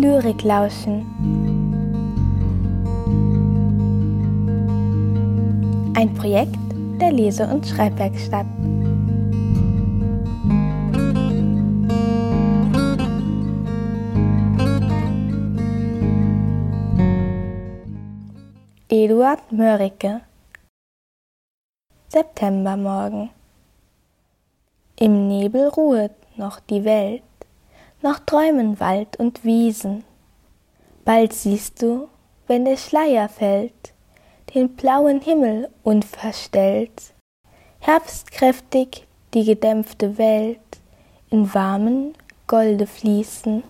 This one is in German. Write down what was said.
Lyrik lauschen. Ein Projekt der Lese- und Schreibwerkstatt. Eduard Mörike Septembermorgen Im Nebel ruhet noch die Welt, noch träumen Wald und Wiesen. Bald siehst du, wenn der Schleier fällt, den blauen Himmel unverstellt, herbstkräftig die gedämpfte Welt in warmen Golde fließen.